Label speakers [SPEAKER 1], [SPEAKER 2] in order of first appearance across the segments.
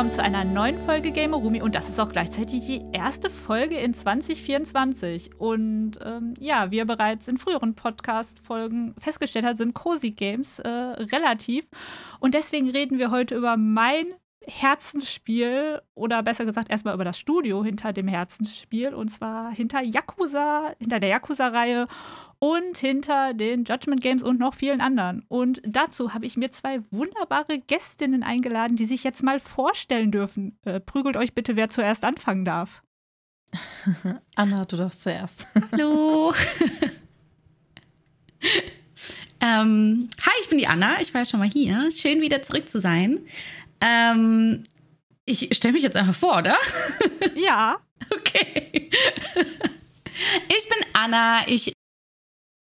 [SPEAKER 1] Willkommen zu einer neuen Folge Gamerumi und das ist auch gleichzeitig die erste Folge in 2024. Und ähm, ja, wie ihr bereits in früheren Podcast-Folgen festgestellt habt, sind Cozy Games äh, relativ. Und deswegen reden wir heute über mein Herzensspiel oder besser gesagt erstmal über das Studio hinter dem Herzensspiel und zwar hinter Yakuza, hinter der Yakuza-Reihe und hinter den Judgment Games und noch vielen anderen. Und dazu habe ich mir zwei wunderbare Gästinnen eingeladen, die sich jetzt mal vorstellen dürfen. Äh, prügelt euch bitte, wer zuerst anfangen darf.
[SPEAKER 2] Anna, du darfst zuerst.
[SPEAKER 3] Hallo. ähm, hi, ich bin die Anna. Ich war ja schon mal hier. Schön wieder zurück zu sein. Ähm, ich stelle mich jetzt einfach vor, oder?
[SPEAKER 1] Ja.
[SPEAKER 3] okay. Ich bin Anna. Ich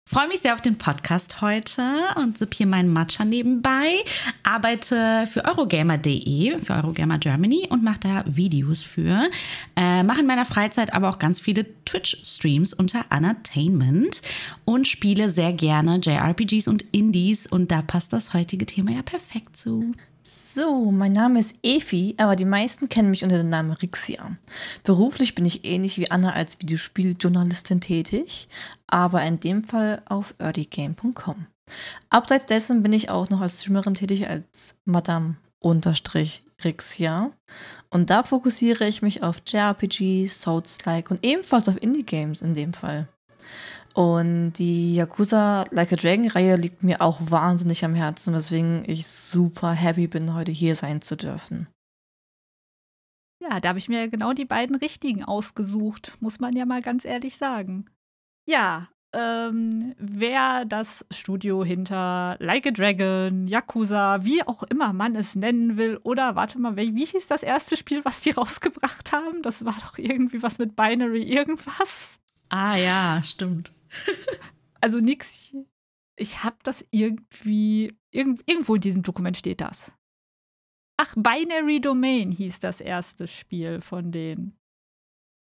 [SPEAKER 3] freue mich sehr auf den Podcast heute und sipp hier meinen Matcha nebenbei. Arbeite für Eurogamer.de, für Eurogamer Germany und mache da Videos für. Äh, mache in meiner Freizeit aber auch ganz viele Twitch-Streams unter Entertainment und spiele sehr gerne JRPGs und Indies und da passt das heutige Thema ja perfekt zu.
[SPEAKER 2] So, mein Name ist Efi, aber die meisten kennen mich unter dem Namen Rixia. Beruflich bin ich ähnlich wie Anna als Videospieljournalistin tätig, aber in dem Fall auf earlygame.com. Abseits dessen bin ich auch noch als Streamerin tätig als Madame unterstrich Rixia. Und da fokussiere ich mich auf JRPGs, Souls-like und ebenfalls auf Indie-Games in dem Fall. Und die Yakuza Like a Dragon Reihe liegt mir auch wahnsinnig am Herzen, weswegen ich super happy bin, heute hier sein zu dürfen.
[SPEAKER 1] Ja, da habe ich mir genau die beiden richtigen ausgesucht, muss man ja mal ganz ehrlich sagen. Ja, ähm, wer das Studio hinter Like a Dragon, Yakuza, wie auch immer man es nennen will, oder warte mal, wie, wie hieß das erste Spiel, was die rausgebracht haben? Das war doch irgendwie was mit Binary irgendwas.
[SPEAKER 3] Ah ja, stimmt.
[SPEAKER 1] also nix. Ich habe das irgendwie. Irg irgendwo in diesem Dokument steht das. Ach, Binary Domain hieß das erste Spiel von denen.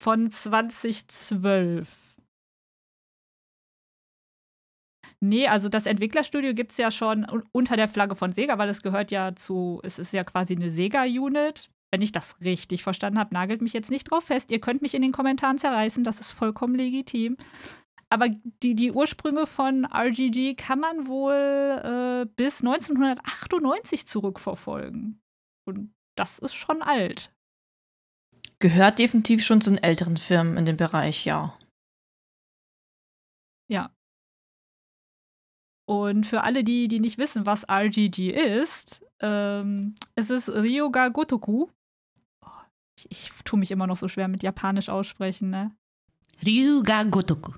[SPEAKER 1] Von 2012. Nee, also das Entwicklerstudio gibt es ja schon unter der Flagge von Sega, weil es gehört ja zu, es ist ja quasi eine Sega-Unit. Wenn ich das richtig verstanden habe, nagelt mich jetzt nicht drauf fest. Ihr könnt mich in den Kommentaren zerreißen, das ist vollkommen legitim. Aber die, die Ursprünge von RGG kann man wohl äh, bis 1998 zurückverfolgen. Und das ist schon alt.
[SPEAKER 2] Gehört definitiv schon zu den älteren Firmen in dem Bereich, ja.
[SPEAKER 1] Ja. Und für alle, die, die nicht wissen, was RGG ist, ähm, es ist Ryoga Gotoku. Oh, ich, ich tue mich immer noch so schwer mit Japanisch aussprechen, ne?
[SPEAKER 3] Ryuga Gotoku.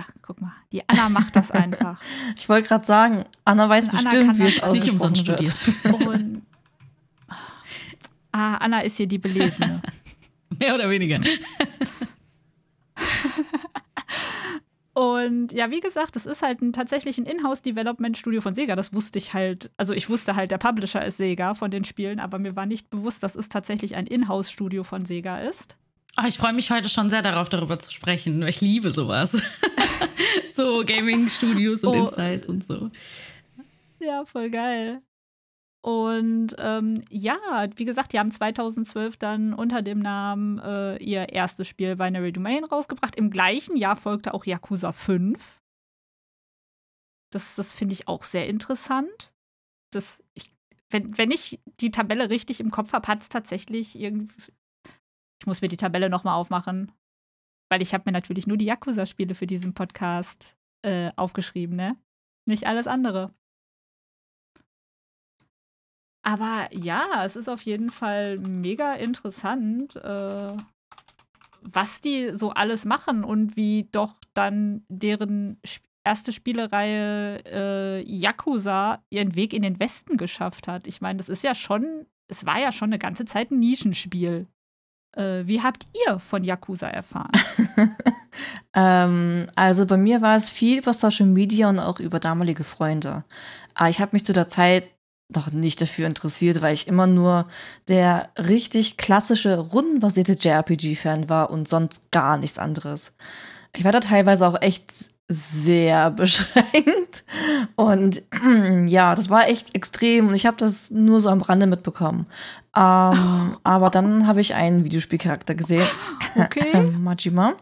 [SPEAKER 1] Ach, guck mal, die Anna macht das einfach.
[SPEAKER 2] ich wollte gerade sagen, Anna weiß Anna bestimmt, wie es ausgesprochen wird.
[SPEAKER 1] Und, ah, Anna ist hier die Belesene.
[SPEAKER 3] Mehr oder weniger.
[SPEAKER 1] Und ja, wie gesagt, das ist halt ein, tatsächlich ein Inhouse-Development-Studio von Sega. Das wusste ich halt, also ich wusste halt, der Publisher ist Sega von den Spielen, aber mir war nicht bewusst, dass es tatsächlich ein Inhouse-Studio von Sega ist.
[SPEAKER 3] Oh, ich freue mich heute schon sehr darauf, darüber zu sprechen. Ich liebe sowas. so Gaming-Studios und oh. Insights und so.
[SPEAKER 1] Ja, voll geil. Und ähm, ja, wie gesagt, die haben 2012 dann unter dem Namen äh, ihr erstes Spiel Binary Domain rausgebracht. Im gleichen Jahr folgte auch Yakuza 5. Das, das finde ich auch sehr interessant. Das, ich, wenn, wenn ich die Tabelle richtig im Kopf habe, hat es tatsächlich irgendwie ich muss mir die Tabelle nochmal aufmachen, weil ich habe mir natürlich nur die Yakuza-Spiele für diesen Podcast äh, aufgeschrieben, ne? Nicht alles andere. Aber ja, es ist auf jeden Fall mega interessant, äh, was die so alles machen und wie doch dann deren erste Spielereihe äh, Yakuza ihren Weg in den Westen geschafft hat. Ich meine, das ist ja schon, es war ja schon eine ganze Zeit ein Nischenspiel. Äh, wie habt ihr von Yakuza erfahren?
[SPEAKER 2] ähm, also bei mir war es viel über Social Media und auch über damalige Freunde. Aber ich habe mich zu der Zeit noch nicht dafür interessiert, weil ich immer nur der richtig klassische, rundenbasierte JRPG-Fan war und sonst gar nichts anderes. Ich war da teilweise auch echt sehr beschränkt. Und ja, das war echt extrem und ich habe das nur so am Rande mitbekommen. Ähm, aber dann habe ich einen Videospielcharakter gesehen, okay. Majima,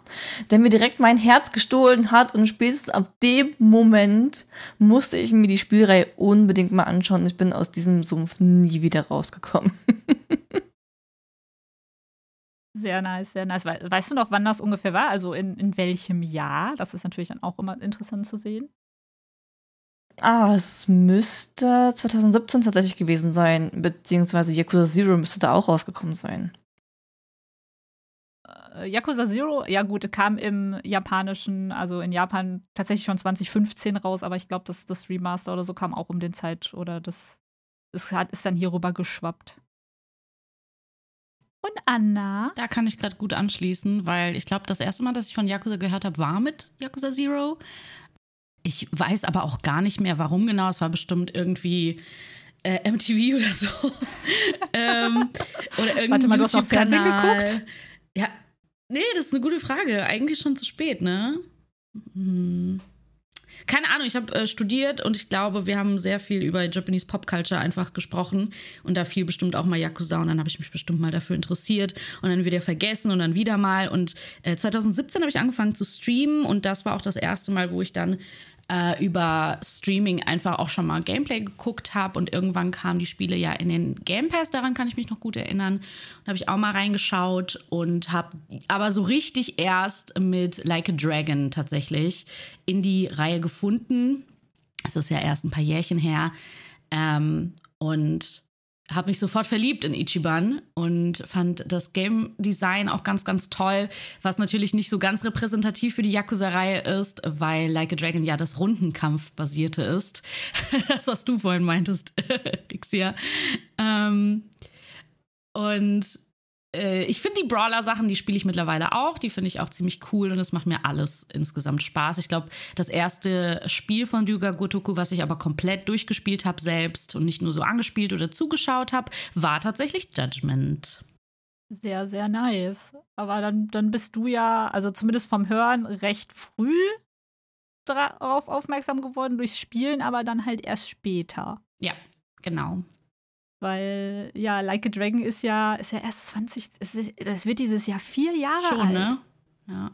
[SPEAKER 2] der mir direkt mein Herz gestohlen hat und spätestens ab dem Moment musste ich mir die Spielreihe unbedingt mal anschauen. Ich bin aus diesem Sumpf nie wieder rausgekommen.
[SPEAKER 1] Sehr nice, sehr nice. Weißt du noch, wann das ungefähr war? Also in, in welchem Jahr? Das ist natürlich dann auch immer interessant zu sehen.
[SPEAKER 2] Ah, es müsste 2017 tatsächlich gewesen sein, beziehungsweise Yakuza Zero müsste da auch rausgekommen sein.
[SPEAKER 1] Äh, Yakuza Zero, ja gut, kam im japanischen, also in Japan tatsächlich schon 2015 raus, aber ich glaube, das, das Remaster oder so kam auch um den Zeit oder das, das hat, ist dann hier rüber geschwappt. Und Anna?
[SPEAKER 3] Da kann ich gerade gut anschließen, weil ich glaube, das erste Mal, dass ich von Yakuza gehört habe, war mit Yakuza Zero. Ich weiß aber auch gar nicht mehr, warum genau. Es war bestimmt irgendwie äh, MTV oder so. ähm, oder irgendwie.
[SPEAKER 1] Warte mal, du hast auf Fernsehen geguckt?
[SPEAKER 3] Ja. Nee, das ist eine gute Frage. Eigentlich schon zu spät, ne? Hm keine Ahnung, ich habe äh, studiert und ich glaube, wir haben sehr viel über Japanese Pop Culture einfach gesprochen und da fiel bestimmt auch mal Yakuza und dann habe ich mich bestimmt mal dafür interessiert und dann wieder vergessen und dann wieder mal und äh, 2017 habe ich angefangen zu streamen und das war auch das erste Mal, wo ich dann äh, über Streaming einfach auch schon mal Gameplay geguckt habe und irgendwann kamen die Spiele ja in den Game Pass, daran kann ich mich noch gut erinnern. Da habe ich auch mal reingeschaut und habe aber so richtig erst mit Like a Dragon tatsächlich in die Reihe gefunden. Es ist ja erst ein paar Jährchen her. Ähm, und habe mich sofort verliebt in Ichiban und fand das Game Design auch ganz, ganz toll, was natürlich nicht so ganz repräsentativ für die Yakuza-Reihe ist, weil Like a Dragon ja das Rundenkampf basierte ist. das, was du vorhin meintest, Rixia. Ähm, und äh, ich finde die Brawler-Sachen, die spiele ich mittlerweile auch. Die finde ich auch ziemlich cool und es macht mir alles insgesamt Spaß. Ich glaube, das erste Spiel von Ryuga Gotoku, was ich aber komplett durchgespielt habe selbst und nicht nur so angespielt oder zugeschaut habe, war tatsächlich Judgment.
[SPEAKER 1] Sehr, sehr nice. Aber dann, dann bist du ja, also zumindest vom Hören, recht früh darauf aufmerksam geworden durchs Spielen, aber dann halt erst später.
[SPEAKER 3] Ja, genau.
[SPEAKER 1] Weil, ja, Like a Dragon ist ja, ist ja erst 20, das wird dieses Jahr vier Jahre Schon, alt. ne?
[SPEAKER 3] Ja.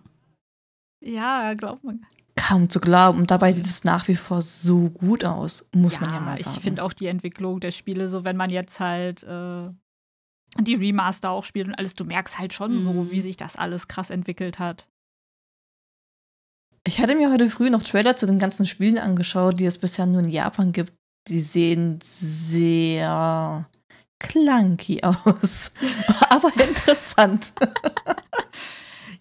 [SPEAKER 1] Ja, glaubt man.
[SPEAKER 2] Kaum zu glauben. Und dabei sieht es nach wie vor so gut aus, muss ja, man ja mal sagen.
[SPEAKER 1] Ich finde auch die Entwicklung der Spiele, so wenn man jetzt halt äh, die Remaster auch spielt und alles, du merkst halt schon mhm. so, wie sich das alles krass entwickelt hat.
[SPEAKER 2] Ich hatte mir heute früh noch Trailer zu den ganzen Spielen angeschaut, die es bisher nur in Japan gibt die sehen sehr clunky aus, aber interessant.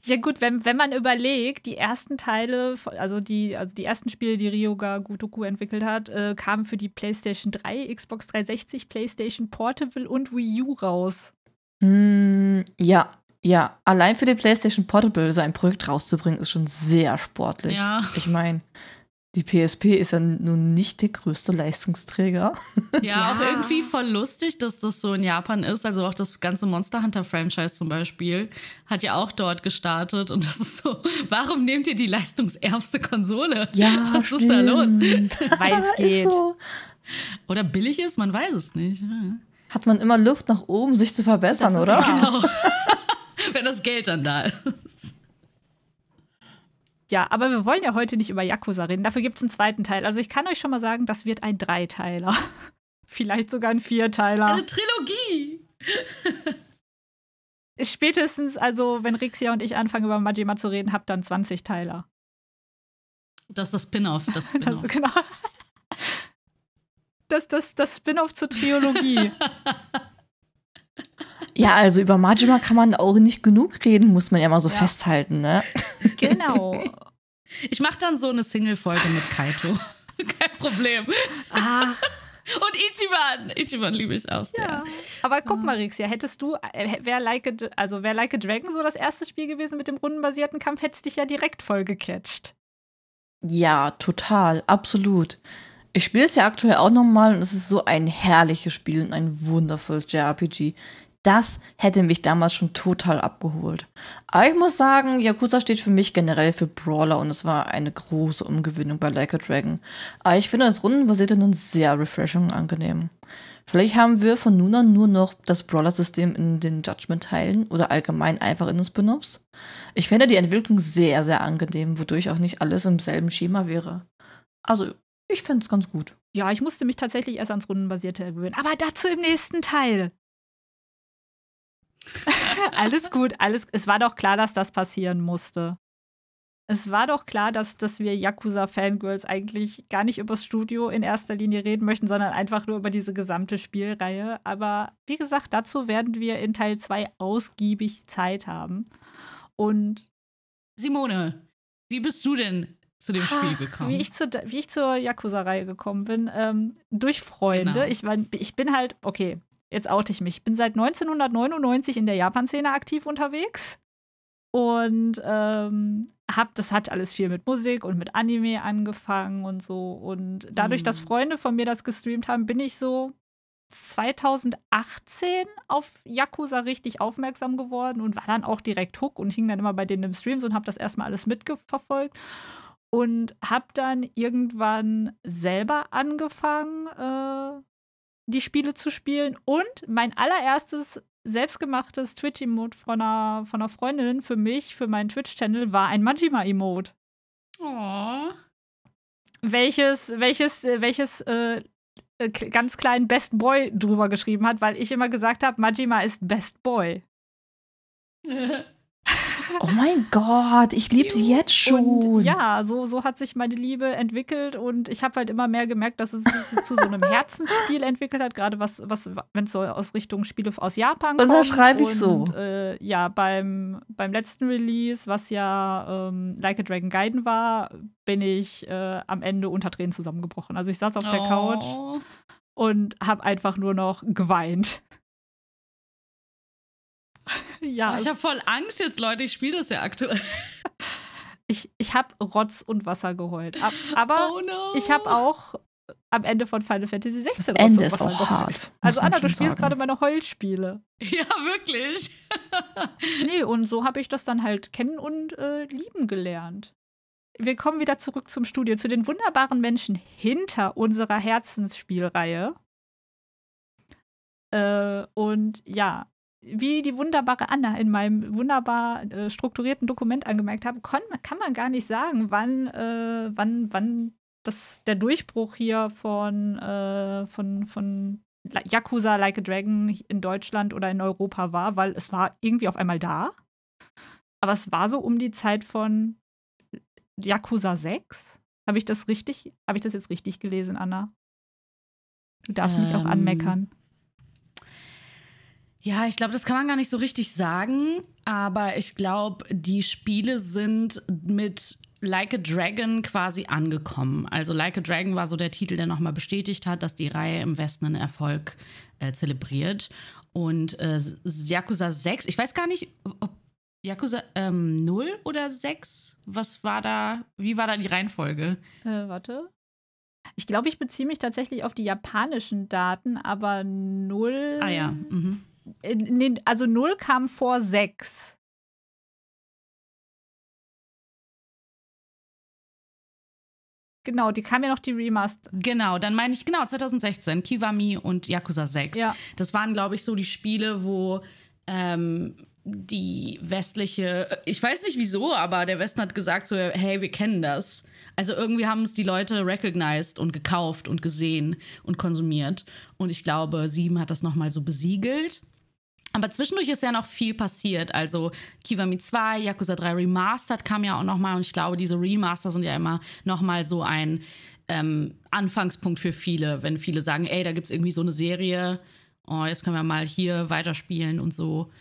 [SPEAKER 1] Ja gut, wenn, wenn man überlegt, die ersten Teile, also die, also die ersten Spiele, die Ryoga Gotoku entwickelt hat, äh, kamen für die PlayStation 3, Xbox 360, PlayStation Portable und Wii U raus.
[SPEAKER 2] Mm, ja, ja. Allein für die PlayStation Portable so ein Projekt rauszubringen, ist schon sehr sportlich.
[SPEAKER 3] Ja.
[SPEAKER 2] Ich meine, die PSP ist ja nun nicht der größte Leistungsträger.
[SPEAKER 3] Ja, ja, auch irgendwie voll lustig, dass das so in Japan ist. Also auch das ganze Monster Hunter Franchise zum Beispiel hat ja auch dort gestartet. Und das ist so, warum nehmt ihr die leistungsärmste Konsole?
[SPEAKER 2] Ja,
[SPEAKER 3] Was
[SPEAKER 2] stimmt.
[SPEAKER 3] ist da los?
[SPEAKER 1] Weil es geht. So.
[SPEAKER 3] Oder billig ist, man weiß es nicht.
[SPEAKER 2] Hat man immer Luft nach oben, sich zu verbessern, oder?
[SPEAKER 3] Genau. Wenn das Geld dann da ist.
[SPEAKER 1] Ja, aber wir wollen ja heute nicht über Yakuza reden. Dafür gibt es einen zweiten Teil. Also ich kann euch schon mal sagen, das wird ein Dreiteiler. Vielleicht sogar ein Vierteiler.
[SPEAKER 3] Eine Trilogie.
[SPEAKER 1] Spätestens, also wenn Rixia und ich anfangen über Majima zu reden, habt dann 20 Teiler.
[SPEAKER 3] Das ist das Spin-off. Das, Spin das,
[SPEAKER 1] genau. Das, das, das Spin-off zur Trilogie.
[SPEAKER 2] Ja, also über Majima kann man auch nicht genug reden, muss man ja mal so ja. festhalten, ne?
[SPEAKER 1] Genau.
[SPEAKER 3] Ich mache dann so eine Single-Folge mit Kaito. Kein Problem.
[SPEAKER 1] Ah.
[SPEAKER 3] Und Ichiban. Ichiban liebe ich auch. Sehr. Ja.
[SPEAKER 1] Aber guck mal, Rixia, hättest du, äh, wäre like, a, also wär like a Dragon so das erste Spiel gewesen mit dem rundenbasierten Kampf, hättest dich ja direkt voll gecatcht.
[SPEAKER 2] Ja, total, absolut. Ich spiele es ja aktuell auch nochmal und es ist so ein herrliches Spiel und ein wundervolles JRPG Das hätte mich damals schon total abgeholt. Aber ich muss sagen, Yakuza steht für mich generell für Brawler und es war eine große Umgewöhnung bei Like a Dragon. Aber ich finde das Rundenbasierte nun sehr refreshing und angenehm. Vielleicht haben wir von nun an nur noch das Brawler-System in den Judgment-Teilen oder allgemein einfach in den Spin-Offs. Ich fände die Entwicklung sehr, sehr angenehm, wodurch auch nicht alles im selben Schema wäre. Also, ich fände es ganz gut.
[SPEAKER 1] Ja, ich musste mich tatsächlich erst ans Rundenbasierte gewöhnen. Aber dazu im nächsten Teil. alles gut, alles. Es war doch klar, dass das passieren musste. Es war doch klar, dass, dass wir Yakuza-Fangirls eigentlich gar nicht übers Studio in erster Linie reden möchten, sondern einfach nur über diese gesamte Spielreihe. Aber wie gesagt, dazu werden wir in Teil 2 ausgiebig Zeit haben. Und
[SPEAKER 3] Simone, wie bist du denn zu dem Spiel gekommen?
[SPEAKER 1] Wie ich, zu, wie ich zur Yakuza-Reihe gekommen bin, ähm, durch Freunde. Genau. Ich, ich bin halt, okay, jetzt oute ich mich. Ich bin seit 1999 in der Japan-Szene aktiv unterwegs. Und ähm, hab, das hat alles viel mit Musik und mit Anime angefangen und so. Und dadurch, mhm. dass Freunde von mir das gestreamt haben, bin ich so 2018 auf Yakuza richtig aufmerksam geworden und war dann auch direkt hook und hing dann immer bei denen im Streams und hab das erstmal alles mitverfolgt. Und hab dann irgendwann selber angefangen, äh, die Spiele zu spielen. Und mein allererstes selbstgemachtes Twitch-Emote von einer, von einer Freundin für mich, für meinen Twitch-Channel, war ein Majima-Emote.
[SPEAKER 3] Oh.
[SPEAKER 1] Welches, welches, äh, welches äh, äh ganz kleinen Best Boy drüber geschrieben hat, weil ich immer gesagt habe, Majima ist Best Boy.
[SPEAKER 2] Oh mein Gott, ich liebe sie jetzt schon.
[SPEAKER 1] Und ja, so, so hat sich meine Liebe entwickelt und ich habe halt immer mehr gemerkt, dass es sich zu so einem Herzensspiel entwickelt hat, gerade was, was wenn es so aus Richtung Spiele aus Japan kommt.
[SPEAKER 2] Und da schreibe ich so.
[SPEAKER 1] Äh, ja, beim, beim letzten Release, was ja ähm, Like a Dragon Gaiden war, bin ich äh, am Ende unter Tränen zusammengebrochen. Also ich saß auf der oh. Couch und habe einfach nur noch geweint.
[SPEAKER 3] ja. ich habe voll Angst jetzt, Leute. Ich spiele das ja aktuell.
[SPEAKER 1] Ich, ich habe Rotz und Wasser geheult. Aber oh no. ich habe auch am Ende von Final Fantasy 16
[SPEAKER 2] das Ende ist auch geheult. hart.
[SPEAKER 1] Also Anna, du spielst gerade meine Heulspiele.
[SPEAKER 3] Ja, wirklich.
[SPEAKER 1] nee, und so habe ich das dann halt kennen und äh, lieben gelernt. Wir kommen wieder zurück zum Studio, zu den wunderbaren Menschen hinter unserer Herzensspielreihe. Äh, und ja, wie die wunderbare Anna in meinem wunderbar äh, strukturierten Dokument angemerkt kann, kann man gar nicht sagen, wann, äh, wann, wann das, der Durchbruch hier von, äh, von, von Yakuza Like a Dragon in Deutschland oder in Europa war, weil es war irgendwie auf einmal da. Aber es war so um die Zeit von Yakuza 6. Habe ich das richtig, habe ich das jetzt richtig gelesen, Anna? Du darfst ähm, mich auch ähm, anmeckern.
[SPEAKER 3] Ja, ich glaube, das kann man gar nicht so richtig sagen, aber ich glaube, die Spiele sind mit Like a Dragon quasi angekommen. Also Like a Dragon war so der Titel, der nochmal bestätigt hat, dass die Reihe im Westen einen Erfolg äh, zelebriert. Und äh, Yakuza 6, ich weiß gar nicht, ob Yakuza ähm, 0 oder 6, was war da, wie war da die Reihenfolge?
[SPEAKER 1] Äh, warte. Ich glaube, ich beziehe mich tatsächlich auf die japanischen Daten, aber 0.
[SPEAKER 3] Ah ja. Mhm.
[SPEAKER 1] Nee, also 0 kam vor 6. Genau, die kam ja noch die Remaster.
[SPEAKER 3] Genau, dann meine ich, genau, 2016, Kiwami und Yakuza 6.
[SPEAKER 1] Ja.
[SPEAKER 3] Das waren, glaube ich, so die Spiele, wo ähm, die westliche, ich weiß nicht wieso, aber der Westen hat gesagt so, hey, wir kennen das. Also irgendwie haben es die Leute recognized und gekauft und gesehen und konsumiert. Und ich glaube, Sieben hat das nochmal so besiegelt. Aber zwischendurch ist ja noch viel passiert. Also Kiwami 2, Yakuza 3 Remastered kam ja auch nochmal. Und ich glaube, diese Remaster sind ja immer nochmal so ein ähm, Anfangspunkt für viele. Wenn viele sagen, ey, da gibt es irgendwie so eine Serie. Oh, jetzt können wir mal hier weiterspielen und so.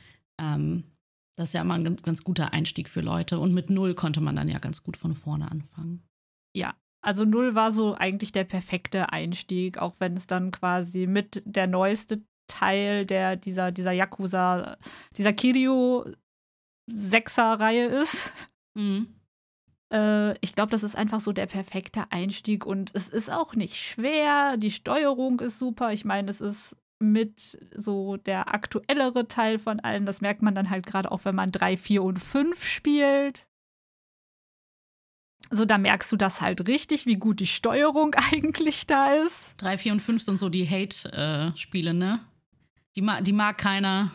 [SPEAKER 3] Ähm, das ist ja immer ein ganz, ganz guter Einstieg für Leute. Und mit Null konnte man dann ja ganz gut von vorne anfangen.
[SPEAKER 1] Ja, also Null war so eigentlich der perfekte Einstieg, auch wenn es dann quasi mit der neueste Teil der, dieser, dieser Yakuza, dieser Kiryu-Sechser-Reihe ist.
[SPEAKER 3] Mhm.
[SPEAKER 1] Äh, ich glaube, das ist einfach so der perfekte Einstieg und es ist auch nicht schwer. Die Steuerung ist super. Ich meine, es ist mit so der aktuellere Teil von allen. Das merkt man dann halt gerade auch, wenn man 3, 4 und 5 spielt. So, da merkst du das halt richtig, wie gut die Steuerung eigentlich da ist.
[SPEAKER 3] 3, 4 und 5 sind so die Hate-Spiele, ne? Die, ma die mag keiner.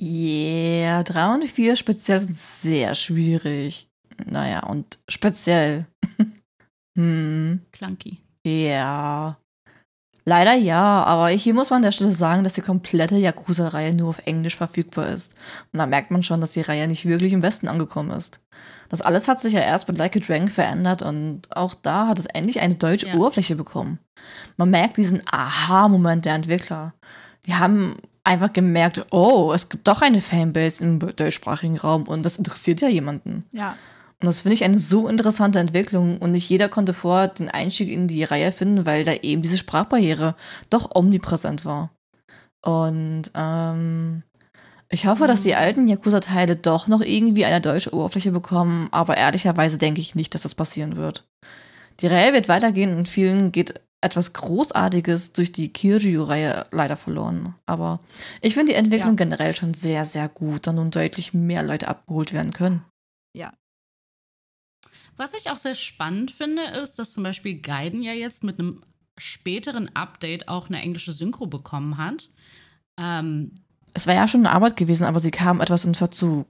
[SPEAKER 2] Yeah, 3 und 4 speziell sind sehr schwierig. Naja, und speziell. hm.
[SPEAKER 3] Clunky.
[SPEAKER 2] Ja. Leider ja, aber hier muss man an der Stelle sagen, dass die komplette Yakuza-Reihe nur auf Englisch verfügbar ist. Und da merkt man schon, dass die Reihe nicht wirklich im Westen angekommen ist. Das alles hat sich ja erst mit Like a Drank verändert und auch da hat es endlich eine deutsche ja. Oberfläche bekommen. Man merkt diesen Aha-Moment der Entwickler. Die haben einfach gemerkt, oh, es gibt doch eine Fanbase im deutschsprachigen Raum und das interessiert ja jemanden.
[SPEAKER 1] Ja.
[SPEAKER 2] Und das finde ich eine so interessante Entwicklung und nicht jeder konnte vorher den Einstieg in die Reihe finden, weil da eben diese Sprachbarriere doch omnipräsent war. Und ähm, ich hoffe, dass die mhm. alten Yakuza-Teile doch noch irgendwie eine deutsche Oberfläche bekommen, aber ehrlicherweise denke ich nicht, dass das passieren wird. Die Reihe wird weitergehen und vielen geht etwas Großartiges durch die Kiryu-Reihe leider verloren. Aber ich finde die Entwicklung ja. generell schon sehr, sehr gut, da nun deutlich mehr Leute abgeholt werden können.
[SPEAKER 1] Ja,
[SPEAKER 3] was ich auch sehr spannend finde, ist, dass zum Beispiel Gaiden ja jetzt mit einem späteren Update auch eine englische Synchro bekommen hat. Ähm,
[SPEAKER 2] es war ja schon eine Arbeit gewesen, aber sie kam etwas in Verzug.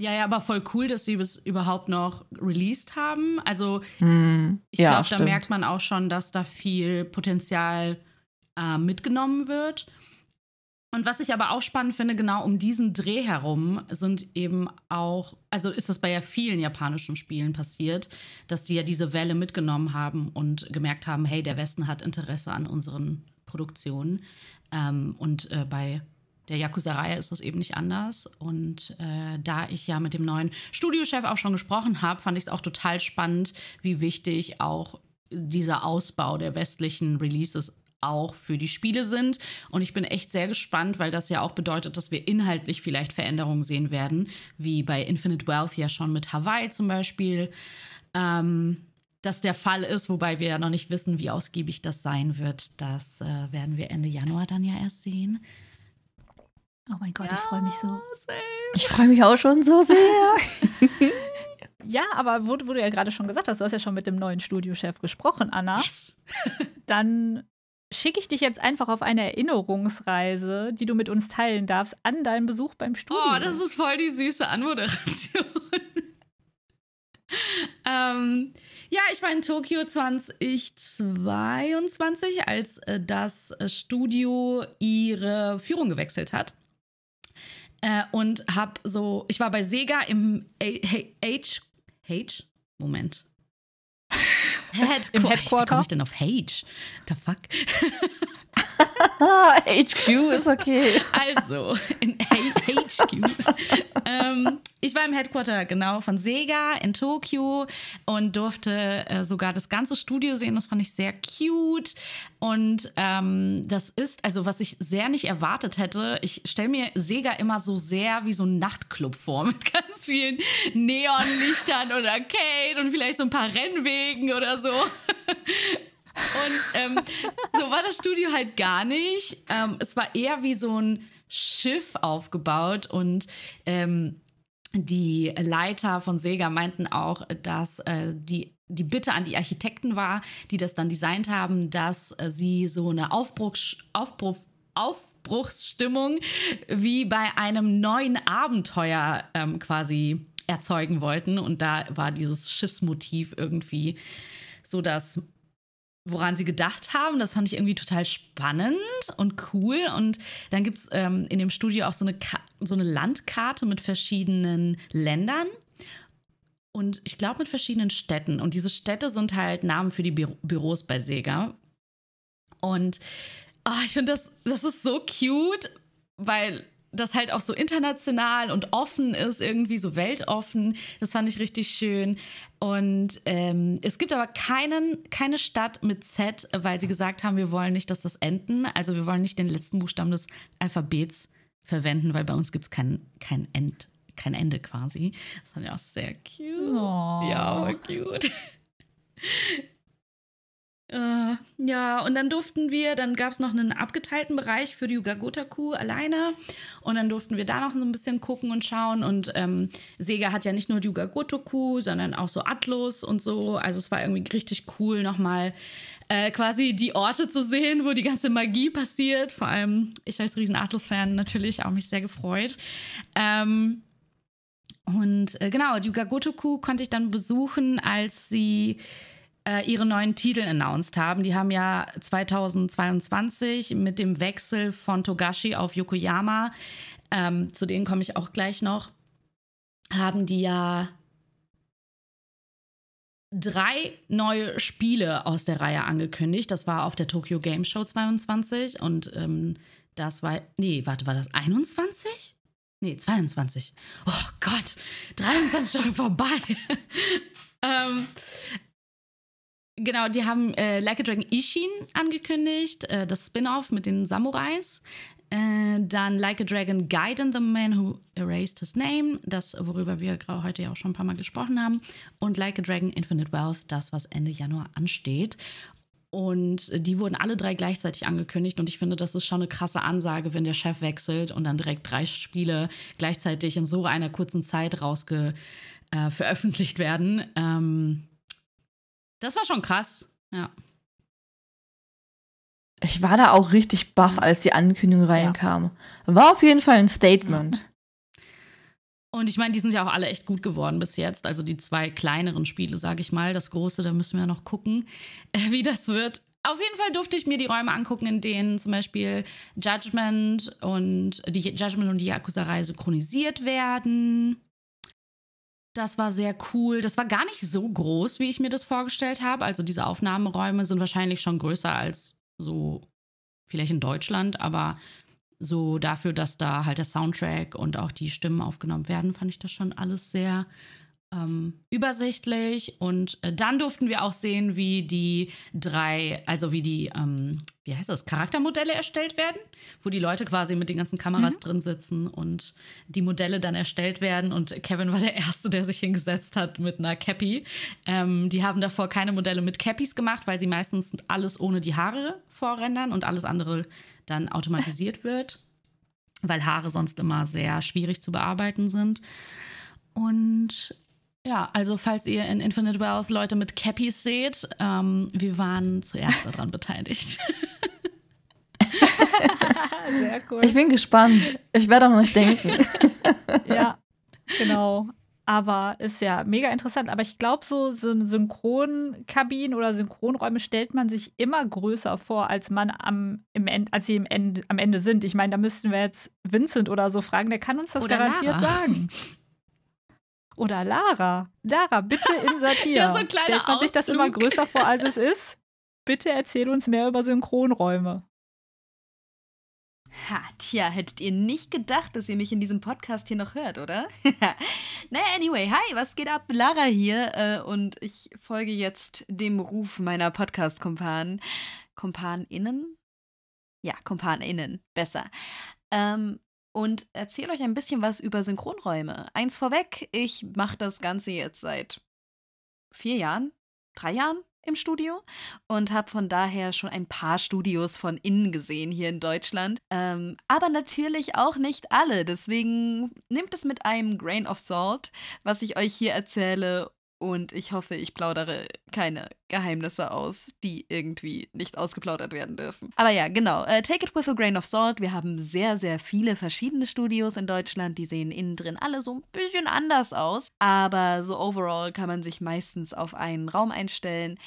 [SPEAKER 3] Ja, ja, aber voll cool, dass sie es überhaupt noch released haben. Also,
[SPEAKER 2] hm,
[SPEAKER 3] ich ja, glaube, da merkt man auch schon, dass da viel Potenzial äh, mitgenommen wird. Und was ich aber auch spannend finde, genau um diesen Dreh herum sind eben auch, also ist das bei ja vielen japanischen Spielen passiert, dass die ja diese Welle mitgenommen haben und gemerkt haben, hey, der Westen hat Interesse an unseren Produktionen. Ähm, und äh, bei der Yakuza-Reihe ist das eben nicht anders. Und äh, da ich ja mit dem neuen Studiochef auch schon gesprochen habe, fand ich es auch total spannend, wie wichtig auch dieser Ausbau der westlichen Releases auch für die Spiele sind. Und ich bin echt sehr gespannt, weil das ja auch bedeutet, dass wir inhaltlich vielleicht Veränderungen sehen werden, wie bei Infinite Wealth ja schon mit Hawaii zum Beispiel. Ähm, das der Fall ist, wobei wir ja noch nicht wissen, wie ausgiebig das sein wird. Das äh, werden wir Ende Januar dann ja erst sehen.
[SPEAKER 1] Oh mein Gott, ja, ich freue mich so.
[SPEAKER 2] Same. Ich freue mich auch schon so sehr.
[SPEAKER 1] ja, aber wo, wo, du ja gerade schon gesagt hast, du hast ja schon mit dem neuen Studiochef gesprochen, Anna.
[SPEAKER 3] Yes.
[SPEAKER 1] dann schicke ich dich jetzt einfach auf eine Erinnerungsreise, die du mit uns teilen darfst, an deinen Besuch beim Studio.
[SPEAKER 3] Oh, das ist voll die süße Anmoderation. ähm, ja, ich war in Tokio 2022, als äh, das Studio ihre Führung gewechselt hat. Äh, und hab so, ich war bei Sega im H, H, Moment,
[SPEAKER 1] Head Im Headquarter. Wie
[SPEAKER 3] komme ich denn auf H? The fuck?
[SPEAKER 2] HQ ist okay.
[SPEAKER 3] Also, in HQ. ähm, ich war im Headquarter, genau, von Sega in Tokio und durfte äh, sogar das ganze Studio sehen. Das fand ich sehr cute. Und ähm, das ist, also was ich sehr nicht erwartet hätte, ich stelle mir Sega immer so sehr wie so ein Nachtclub vor, mit ganz vielen Neonlichtern und Arcade und vielleicht so ein paar Rennwegen oder so. Und ähm, so war das Studio halt gar nicht. Ähm, es war eher wie so ein Schiff aufgebaut und ähm, die Leiter von Sega meinten auch, dass äh, die, die Bitte an die Architekten war, die das dann designt haben, dass äh, sie so eine Aufbruch, Aufbruch, Aufbruchsstimmung wie bei einem neuen Abenteuer ähm, quasi erzeugen wollten. Und da war dieses Schiffsmotiv irgendwie so das woran sie gedacht haben. Das fand ich irgendwie total spannend und cool. Und dann gibt es ähm, in dem Studio auch so eine, so eine Landkarte mit verschiedenen Ländern. Und ich glaube mit verschiedenen Städten. Und diese Städte sind halt Namen für die Bü Büros bei Sega. Und oh, ich finde, das, das ist so cute, weil das halt auch so international und offen ist, irgendwie so weltoffen. Das fand ich richtig schön. Und ähm, es gibt aber keinen, keine Stadt mit Z, weil sie gesagt haben, wir wollen nicht, dass das enden. Also wir wollen nicht den letzten Buchstaben des Alphabets verwenden, weil bei uns gibt es kein, kein End, kein Ende quasi. Das fand ich auch sehr cute.
[SPEAKER 1] Oh.
[SPEAKER 3] Ja, aber cute. Äh, ja, und dann durften wir, dann gab es noch einen abgeteilten Bereich für die Yugagotaku alleine. Und dann durften wir da noch so ein bisschen gucken und schauen. Und ähm, Sega hat ja nicht nur die Yugagotaku, sondern auch so Atlus und so. Also es war irgendwie richtig cool, nochmal äh, quasi die Orte zu sehen, wo die ganze Magie passiert. Vor allem ich als riesen Atlus-Fan natürlich auch mich sehr gefreut. Ähm, und äh, genau, die Yugagotoku konnte ich dann besuchen, als sie äh, ihre neuen Titel announced haben. Die haben ja 2022 mit dem Wechsel von Togashi auf Yokoyama, ähm, zu denen komme ich auch gleich noch, haben die ja drei neue Spiele aus der Reihe angekündigt. Das war auf der Tokyo Game Show 22 und ähm, das war, nee, warte, war das 21? Nee, 22. Oh Gott, 23 schon vorbei. ähm, genau, die haben äh, Like a Dragon Ishin angekündigt, äh, das Spin-off mit den Samurais. Äh, dann Like a Dragon Gaiden, The Man Who Erased His Name, das, worüber wir heute ja auch schon ein paar Mal gesprochen haben. Und Like a Dragon Infinite Wealth, das, was Ende Januar ansteht. Und die wurden alle drei gleichzeitig angekündigt. Und ich finde, das ist schon eine krasse Ansage, wenn der Chef wechselt und dann direkt drei Spiele gleichzeitig in so einer kurzen Zeit rausge äh, veröffentlicht werden. Ähm, das war schon krass, ja.
[SPEAKER 2] Ich war da auch richtig baff, als die Ankündigung reinkam. War auf jeden Fall ein Statement.
[SPEAKER 3] Und ich meine, die sind ja auch alle echt gut geworden bis jetzt. Also die zwei kleineren Spiele, sage ich mal. Das große, da müssen wir noch gucken, äh, wie das wird. Auf jeden Fall durfte ich mir die Räume angucken, in denen zum Beispiel Judgment und die Judgment und die Yakuza-Reihe synchronisiert werden. Das war sehr cool. Das war gar nicht so groß, wie ich mir das vorgestellt habe. Also diese Aufnahmeräume sind wahrscheinlich schon größer als so vielleicht in Deutschland, aber so dafür, dass da halt der Soundtrack und auch die Stimmen aufgenommen werden, fand ich das schon alles sehr ähm, übersichtlich. Und äh, dann durften wir auch sehen, wie die drei, also wie die, ähm, wie heißt das, Charaktermodelle erstellt werden, wo die Leute quasi mit den ganzen Kameras mhm. drin sitzen und die Modelle dann erstellt werden. Und Kevin war der Erste, der sich hingesetzt hat mit einer Cappy. Ähm, die haben davor keine Modelle mit Cappies gemacht, weil sie meistens alles ohne die Haare vorrendern und alles andere dann automatisiert wird, weil Haare sonst immer sehr schwierig zu bearbeiten sind. Und ja, also falls ihr in Infinite Wealth Leute mit Cappies seht, ähm, wir waren zuerst daran beteiligt.
[SPEAKER 2] Sehr cool. Ich bin gespannt. Ich werde auch noch nicht denken.
[SPEAKER 1] ja, genau. Aber ist ja mega interessant. Aber ich glaube, so, so Synchronkabinen oder Synchronräume stellt man sich immer größer vor, als man am, im End, als sie im End, am Ende sind. Ich meine, da müssten wir jetzt Vincent oder so fragen, der kann uns das oder garantiert Lara. sagen. Oder Lara. Lara, bitte insertieren. ja, so Stellt man Ausflug. sich das immer größer vor, als es ist? Bitte erzähl uns mehr über Synchronräume.
[SPEAKER 4] Ha, tja, hättet ihr nicht gedacht, dass ihr mich in diesem Podcast hier noch hört, oder? naja, anyway, hi, was geht ab? Lara hier äh, und ich folge jetzt dem Ruf meiner Podcast-Kumpanen. KumpanInnen? Ja, KumpanInnen, besser. Ähm, und erzähle euch ein bisschen was über Synchronräume. Eins vorweg, ich mache das Ganze jetzt seit vier Jahren, drei Jahren im Studio und habe von daher schon ein paar Studios von innen gesehen hier in Deutschland. Ähm, aber natürlich auch nicht alle. Deswegen nehmt es mit einem Grain of Salt, was ich euch hier erzähle und ich hoffe, ich plaudere keine Geheimnisse aus, die irgendwie nicht ausgeplaudert werden dürfen. Aber ja, genau. Uh, take it with a grain of salt. Wir haben sehr, sehr viele verschiedene Studios in Deutschland. Die sehen innen drin alle so ein bisschen anders aus. Aber so overall kann man sich meistens auf einen Raum einstellen,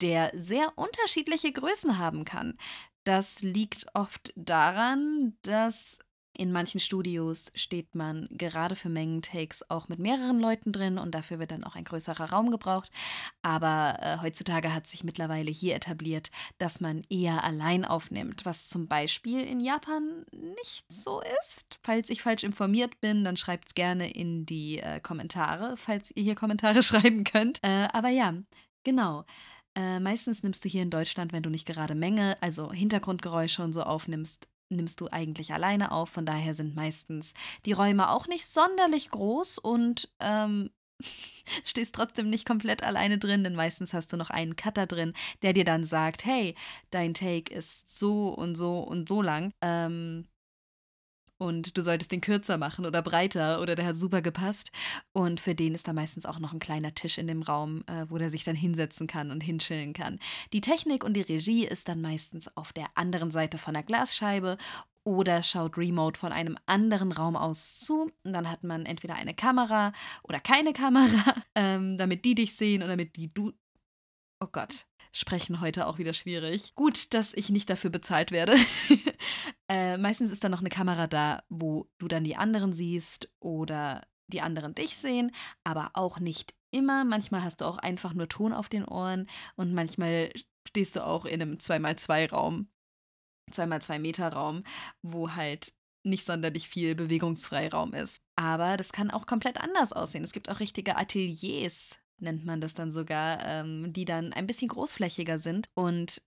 [SPEAKER 4] der sehr unterschiedliche Größen haben kann. Das liegt oft daran, dass in manchen Studios steht man gerade für Mengentakes auch mit mehreren Leuten drin und dafür wird dann auch ein größerer Raum gebraucht. Aber äh, heutzutage hat sich mittlerweile hier etabliert, dass man eher allein aufnimmt, was zum Beispiel in Japan nicht so ist. Falls ich falsch informiert bin, dann schreibt es gerne in die äh, Kommentare, falls ihr hier Kommentare schreiben könnt. Äh, aber ja, genau. Äh, meistens nimmst du hier in Deutschland, wenn du nicht gerade Menge, also Hintergrundgeräusche und so aufnimmst, nimmst du eigentlich alleine auf. Von daher sind meistens die Räume auch nicht sonderlich groß und ähm, stehst trotzdem nicht komplett alleine drin, denn meistens hast du noch einen Cutter drin, der dir dann sagt, hey, dein Take ist so und so und so lang. Ähm, und du solltest den kürzer machen oder breiter oder der hat super gepasst. Und für den ist da meistens auch noch ein kleiner Tisch in dem Raum, äh, wo der sich dann hinsetzen kann und hinschillen kann. Die Technik und die Regie ist dann meistens auf der anderen Seite von der Glasscheibe oder schaut remote von einem anderen Raum aus zu. Und dann hat man entweder eine Kamera oder keine Kamera, ähm, damit die dich sehen und damit die du. Oh Gott, sprechen heute auch wieder schwierig. Gut, dass ich nicht dafür bezahlt werde. äh, meistens ist dann noch eine Kamera da, wo du dann die anderen siehst oder die anderen dich sehen, aber auch nicht immer. Manchmal hast du auch einfach nur Ton auf den Ohren und manchmal stehst du auch in einem 2x2-Raum 2x2 Meter Raum, wo halt nicht sonderlich viel Bewegungsfreiraum ist. Aber das kann auch komplett anders aussehen. Es gibt auch richtige Ateliers, nennt man das dann sogar, ähm, die dann ein bisschen großflächiger sind. Und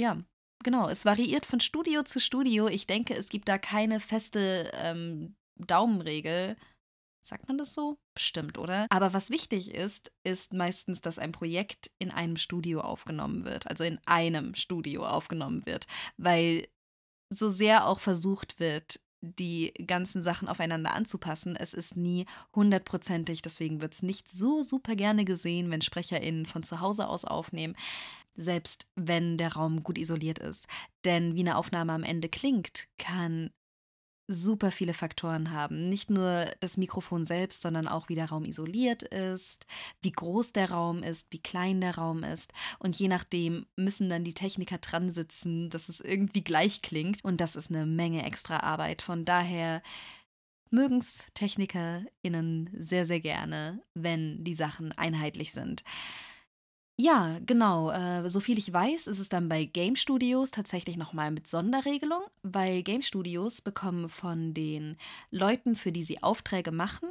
[SPEAKER 4] ja, genau, es variiert von Studio zu Studio. Ich denke, es gibt da keine feste ähm, Daumenregel. Sagt man das so? Bestimmt, oder? Aber was wichtig ist, ist meistens, dass ein Projekt in einem Studio aufgenommen wird, also in einem Studio aufgenommen wird, weil so sehr auch versucht wird, die ganzen Sachen aufeinander anzupassen. Es ist nie hundertprozentig, deswegen wird es nicht so super gerne gesehen, wenn SprecherInnen von zu Hause aus aufnehmen, selbst wenn der Raum gut isoliert ist. Denn wie eine Aufnahme am Ende klingt, kann super viele Faktoren haben. Nicht nur das Mikrofon selbst, sondern auch wie der Raum isoliert ist, wie groß der Raum ist, wie klein der Raum ist. Und je nachdem müssen dann die Techniker dran sitzen, dass es irgendwie gleich klingt. Und das ist eine Menge extra Arbeit. Von daher mögen es TechnikerInnen sehr, sehr gerne, wenn die Sachen einheitlich sind. Ja, genau. Äh, soviel ich weiß, ist es dann bei Game Studios tatsächlich nochmal mit Sonderregelung, weil Game Studios bekommen von den Leuten, für die sie Aufträge machen,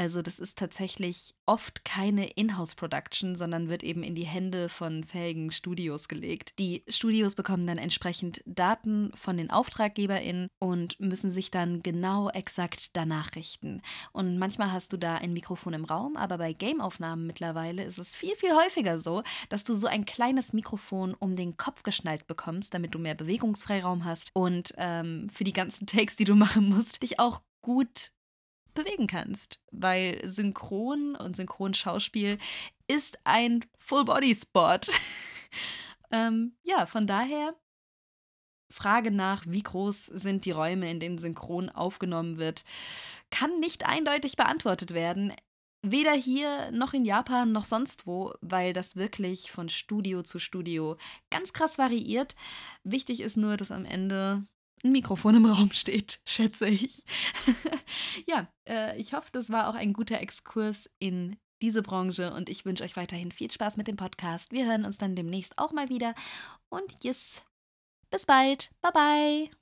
[SPEAKER 4] also das ist tatsächlich oft keine Inhouse-Production, sondern wird eben in die Hände von fähigen Studios gelegt. Die Studios bekommen dann entsprechend Daten von den AuftraggeberInnen und müssen sich dann genau exakt danach richten. Und manchmal hast du da ein Mikrofon im Raum, aber bei Game-Aufnahmen mittlerweile ist es viel, viel häufiger so, dass du so ein kleines Mikrofon um den Kopf geschnallt bekommst, damit du mehr Bewegungsfreiraum hast und ähm, für die ganzen Takes, die du machen musst, dich auch gut bewegen kannst, weil Synchron und Synchronschauspiel ist ein Full-Body-Sport. ähm, ja, von daher Frage nach, wie groß sind die Räume, in denen Synchron aufgenommen wird, kann nicht eindeutig beantwortet werden. Weder hier noch in Japan noch sonst wo, weil das wirklich von Studio zu Studio ganz krass variiert. Wichtig ist nur, dass am Ende ein Mikrofon im Raum steht, schätze ich. ja, äh, ich hoffe, das war auch ein guter Exkurs in diese Branche und ich wünsche euch weiterhin viel Spaß mit dem Podcast. Wir hören uns dann demnächst auch mal wieder und yes, bis bald. Bye bye.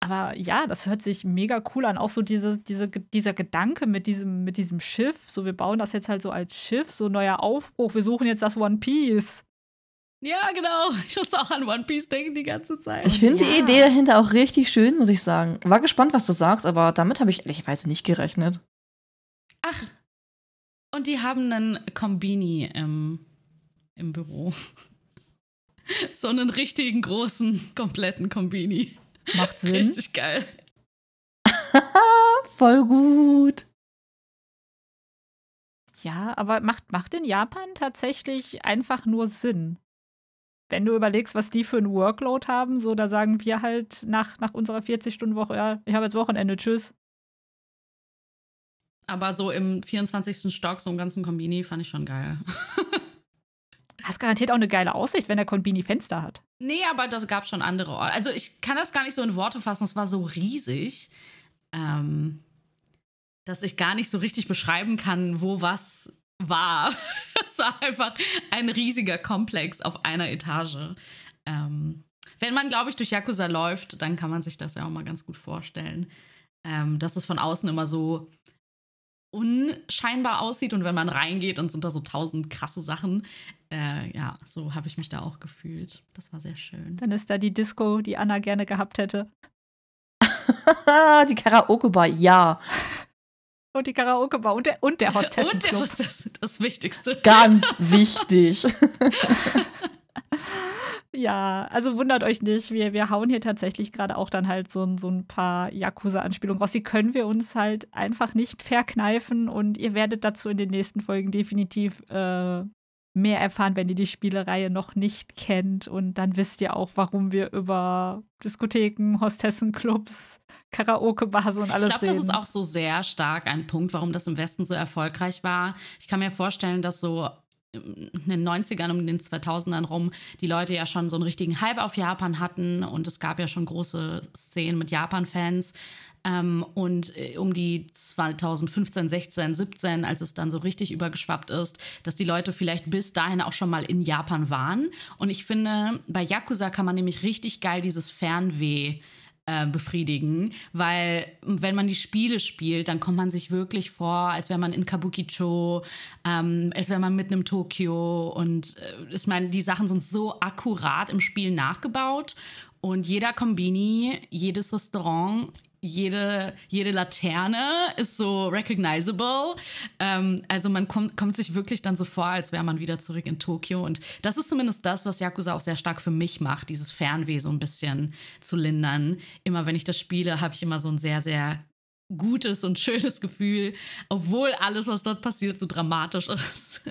[SPEAKER 1] Aber ja, das hört sich mega cool an. Auch so diese, diese, dieser Gedanke mit diesem, mit diesem Schiff. So, wir bauen das jetzt halt so als Schiff, so neuer Aufbruch. Wir suchen jetzt das One Piece.
[SPEAKER 3] Ja, genau. Ich musste auch an One Piece denken die ganze Zeit.
[SPEAKER 2] Ich finde
[SPEAKER 3] ja.
[SPEAKER 2] die Idee dahinter auch richtig schön, muss ich sagen. War gespannt, was du sagst, aber damit habe ich ehrlicherweise nicht gerechnet.
[SPEAKER 3] Ach. Und die haben einen Kombini im, im Büro. so einen richtigen großen, kompletten Kombini.
[SPEAKER 1] Macht Sinn.
[SPEAKER 3] Richtig geil.
[SPEAKER 2] Voll gut.
[SPEAKER 1] Ja, aber macht, macht in Japan tatsächlich einfach nur Sinn wenn du überlegst, was die für einen Workload haben, so da sagen wir halt nach, nach unserer 40-Stunden-Woche, ja, ich habe jetzt Wochenende, tschüss.
[SPEAKER 3] Aber so im 24. Stock, so im ganzen Kombini, fand ich schon geil.
[SPEAKER 1] Hast garantiert auch eine geile Aussicht, wenn der Kombini Fenster hat.
[SPEAKER 3] Nee, aber das gab schon andere Orte. Also ich kann das gar nicht so in Worte fassen, es war so riesig, ähm, dass ich gar nicht so richtig beschreiben kann, wo was war. es war einfach ein riesiger Komplex auf einer Etage. Ähm, wenn man, glaube ich, durch Yakuza läuft, dann kann man sich das ja auch mal ganz gut vorstellen, ähm, dass es von außen immer so unscheinbar aussieht und wenn man reingeht, dann sind da so tausend krasse Sachen. Äh, ja, so habe ich mich da auch gefühlt. Das war sehr schön.
[SPEAKER 1] Dann ist da die Disco, die Anna gerne gehabt hätte.
[SPEAKER 2] die Karaoke-Bar, ja.
[SPEAKER 1] Und die Karaoke-Bar und der, und der Hostessen
[SPEAKER 3] Und der Hostess, das Wichtigste.
[SPEAKER 2] Ganz wichtig.
[SPEAKER 1] Ja, also wundert euch nicht, wir, wir hauen hier tatsächlich gerade auch dann halt so, so ein paar Yakuza-Anspielungen raus. Die können wir uns halt einfach nicht verkneifen und ihr werdet dazu in den nächsten Folgen definitiv äh, mehr erfahren, wenn ihr die Spielereihe noch nicht kennt. Und dann wisst ihr auch, warum wir über Diskotheken, Hostessenclubs, Karaoke-Bars und alles
[SPEAKER 3] ich glaub,
[SPEAKER 1] reden.
[SPEAKER 3] Ich glaube, das ist auch so sehr stark ein Punkt, warum das im Westen so erfolgreich war. Ich kann mir vorstellen, dass so in den 90ern, um den 2000ern rum, die Leute ja schon so einen richtigen Hype auf Japan hatten und es gab ja schon große Szenen mit Japan-Fans. Ähm, und äh, um die 2015, 16, 17, als es dann so richtig übergeschwappt ist, dass die Leute vielleicht bis dahin auch schon mal in Japan waren. Und ich finde, bei Yakuza kann man nämlich richtig geil dieses Fernweh äh, befriedigen, weil wenn man die Spiele spielt, dann kommt man sich wirklich vor, als wäre man in Kabukicho, ähm, als wäre man mitten im Tokio und äh, ich meine, die Sachen sind so akkurat im Spiel nachgebaut und jeder Kombini, jedes Restaurant, jede, jede Laterne ist so recognizable. Ähm, also man kommt, kommt sich wirklich dann so vor, als wäre man wieder zurück in Tokio. Und das ist zumindest das, was Yakuza auch sehr stark für mich macht, dieses Fernweh so ein bisschen zu lindern. Immer wenn ich das spiele, habe ich immer so ein sehr, sehr gutes und schönes Gefühl, obwohl alles, was dort passiert, so dramatisch ist.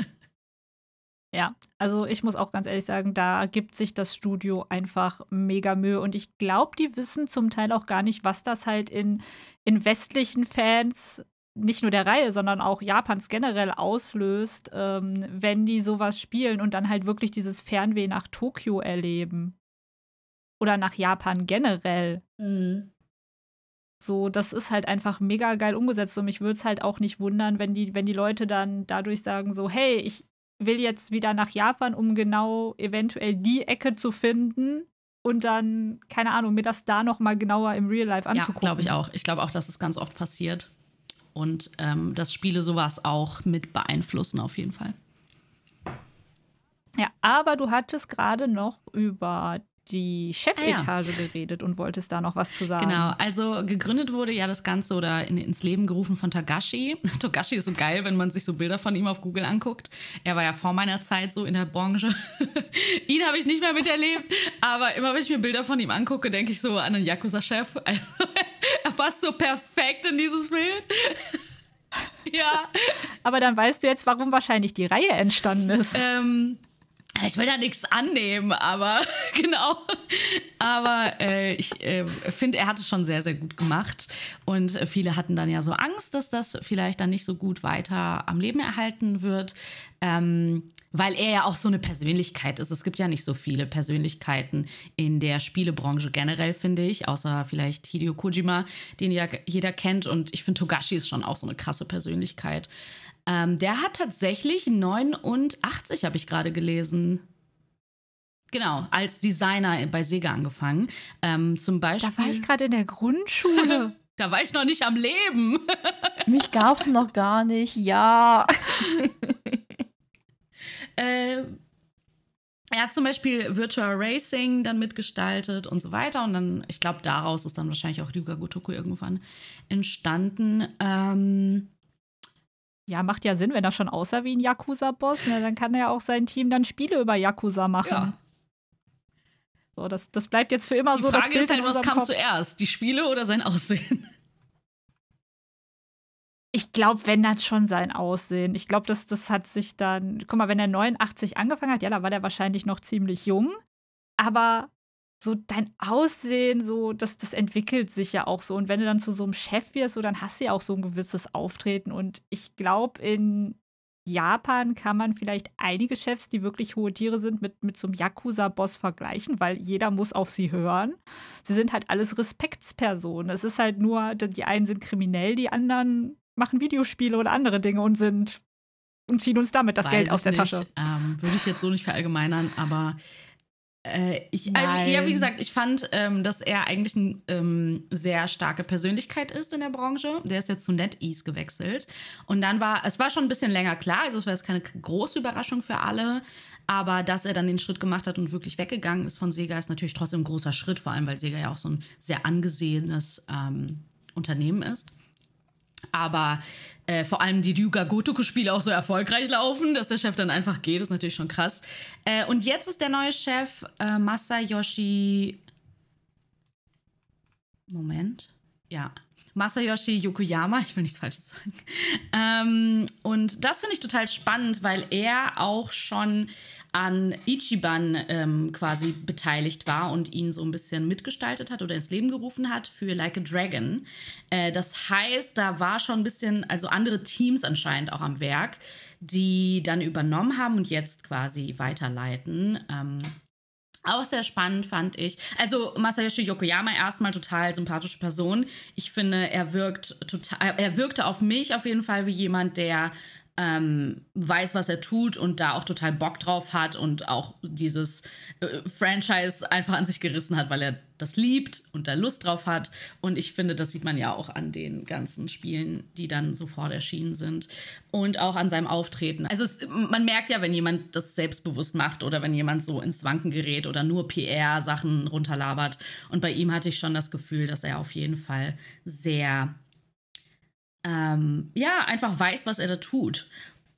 [SPEAKER 1] Ja, also ich muss auch ganz ehrlich sagen, da gibt sich das Studio einfach mega Mühe und ich glaube, die wissen zum Teil auch gar nicht, was das halt in, in westlichen Fans nicht nur der Reihe, sondern auch Japans generell auslöst, ähm, wenn die sowas spielen und dann halt wirklich dieses Fernweh nach Tokio erleben. Oder nach Japan generell.
[SPEAKER 3] Mhm.
[SPEAKER 1] So, das ist halt einfach mega geil umgesetzt und mich würde es halt auch nicht wundern, wenn die, wenn die Leute dann dadurch sagen, so, hey, ich, will jetzt wieder nach Japan, um genau eventuell die Ecke zu finden und dann, keine Ahnung, mir das da noch mal genauer im Real Life anzugucken.
[SPEAKER 3] Ja, glaube ich auch. Ich glaube auch, dass es ganz oft passiert. Und ähm, dass Spiele sowas auch mit beeinflussen, auf jeden Fall.
[SPEAKER 1] Ja, aber du hattest gerade noch über die Chefetage ah, ja. geredet und wolltest da noch was zu sagen.
[SPEAKER 3] Genau, also gegründet wurde ja das Ganze oder in, ins Leben gerufen von Tagashi. Togashi ist so geil, wenn man sich so Bilder von ihm auf Google anguckt. Er war ja vor meiner Zeit so in der Branche. ihn habe ich nicht mehr miterlebt, aber immer wenn ich mir Bilder von ihm angucke, denke ich so an einen Yakuza-Chef. Also er passt so perfekt in dieses Bild. ja.
[SPEAKER 1] Aber dann weißt du jetzt, warum wahrscheinlich die Reihe entstanden ist.
[SPEAKER 3] Ähm, ich will da nichts annehmen, aber genau. Aber äh, ich äh, finde, er hat es schon sehr, sehr gut gemacht. Und viele hatten dann ja so Angst, dass das vielleicht dann nicht so gut weiter am Leben erhalten wird. Ähm, weil er ja auch so eine Persönlichkeit ist. Es gibt ja nicht so viele Persönlichkeiten in der Spielebranche generell, finde ich, außer vielleicht Hideo Kojima, den ja jeder kennt. Und ich finde, Togashi ist schon auch so eine krasse Persönlichkeit. Ähm, der hat tatsächlich 89, habe ich gerade gelesen. Genau, als Designer bei Sega angefangen. Ähm, zum Beispiel.
[SPEAKER 1] Da war ich gerade in der Grundschule.
[SPEAKER 3] da war ich noch nicht am Leben.
[SPEAKER 2] Mich gab es noch gar nicht, ja.
[SPEAKER 3] äh, er hat zum Beispiel Virtual Racing dann mitgestaltet und so weiter. Und dann, ich glaube, daraus ist dann wahrscheinlich auch Ryuga Gotoku irgendwann entstanden. Ähm,
[SPEAKER 1] ja, macht ja Sinn, wenn er schon aussah wie ein Yakuza-Boss, ne, dann kann er ja auch sein Team dann Spiele über Yakuza machen. Ja. So, das, das bleibt jetzt für immer
[SPEAKER 3] die
[SPEAKER 1] so
[SPEAKER 3] Frage
[SPEAKER 1] das Bild
[SPEAKER 3] ist halt, was kam
[SPEAKER 1] Kopf.
[SPEAKER 3] zuerst, die Spiele oder sein Aussehen?
[SPEAKER 1] Ich glaube, wenn das schon sein Aussehen. Ich glaube, das, das hat sich dann. Guck mal, wenn er 89 angefangen hat, ja, da war der wahrscheinlich noch ziemlich jung. Aber so dein Aussehen, so, das, das entwickelt sich ja auch so. Und wenn du dann zu so einem Chef wirst, so, dann hast du ja auch so ein gewisses Auftreten. Und ich glaube, in Japan kann man vielleicht einige Chefs, die wirklich hohe Tiere sind, mit, mit so einem Yakuza-Boss vergleichen, weil jeder muss auf sie hören. Sie sind halt alles Respektspersonen. Es ist halt nur, die einen sind kriminell, die anderen machen Videospiele oder andere Dinge und sind und ziehen uns damit das
[SPEAKER 3] Weiß
[SPEAKER 1] Geld aus der
[SPEAKER 3] nicht.
[SPEAKER 1] Tasche.
[SPEAKER 3] Ähm, Würde ich jetzt so nicht verallgemeinern, aber äh, ich, äh, ja, wie gesagt, ich fand, ähm, dass er eigentlich eine ähm, sehr starke Persönlichkeit ist in der Branche. Der ist jetzt zu NetEase gewechselt. Und dann war, es war schon ein bisschen länger klar, also es war jetzt keine große Überraschung für alle. Aber dass er dann den Schritt gemacht hat und wirklich weggegangen ist von Sega, ist natürlich trotzdem ein großer Schritt, vor allem weil Sega ja auch so ein sehr angesehenes ähm, Unternehmen ist. aber äh, vor allem die Ryuga Gotoku-Spiele auch so erfolgreich laufen, dass der Chef dann einfach geht, ist natürlich schon krass. Äh, und jetzt ist der neue Chef äh, Masayoshi. Moment. Ja. Masayoshi Yokoyama, ich will nichts Falsches sagen. Ähm, und das finde ich total spannend, weil er auch schon an Ichiban ähm, quasi beteiligt war und ihn so ein bisschen mitgestaltet hat oder ins Leben gerufen hat für Like a Dragon. Äh, das heißt, da war schon ein bisschen, also andere Teams anscheinend auch am Werk, die dann übernommen haben und jetzt quasi weiterleiten. Ähm, auch sehr spannend fand ich. Also Masayoshi Yokoyama erstmal total sympathische Person. Ich finde, er wirkt total, er wirkte auf mich auf jeden Fall wie jemand, der ähm, weiß, was er tut und da auch total Bock drauf hat und auch dieses äh, Franchise einfach an sich gerissen hat, weil er das liebt und da Lust drauf hat. Und ich finde, das sieht man ja auch an den ganzen Spielen, die dann sofort erschienen sind und auch an seinem Auftreten. Also es, man merkt ja, wenn jemand das selbstbewusst macht oder wenn jemand so ins Wanken gerät oder nur PR-Sachen runterlabert. Und bei ihm hatte ich schon das Gefühl, dass er auf jeden Fall sehr ähm, ja, einfach weiß, was er da tut.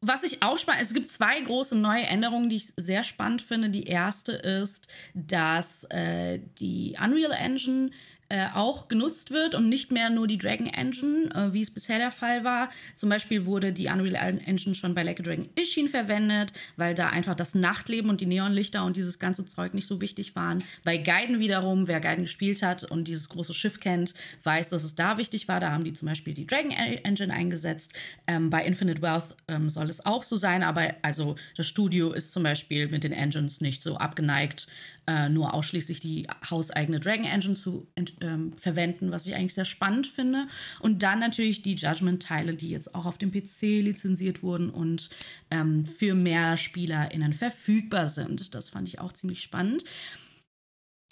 [SPEAKER 3] Was ich auch spannend, es gibt zwei große neue Änderungen, die ich sehr spannend finde. Die erste ist, dass äh, die Unreal Engine äh, auch genutzt wird und nicht mehr nur die Dragon Engine, äh, wie es bisher der Fall war. Zum Beispiel wurde die Unreal Engine schon bei Like a Dragon Ishin verwendet, weil da einfach das Nachtleben und die Neonlichter und dieses ganze Zeug nicht so wichtig waren. Bei Gaiden wiederum, wer Gaiden gespielt hat und dieses große Schiff kennt, weiß, dass es da wichtig war. Da haben die zum Beispiel die Dragon Engine eingesetzt. Ähm, bei Infinite Wealth ähm, soll es auch so sein, aber also das Studio ist zum Beispiel mit den Engines nicht so abgeneigt, äh, nur ausschließlich die hauseigene Dragon Engine zu ähm, verwenden, was ich eigentlich sehr spannend finde. Und dann natürlich die Judgment-Teile, die jetzt auch auf dem PC lizenziert wurden und ähm, für mehr SpielerInnen verfügbar sind. Das fand ich auch ziemlich spannend.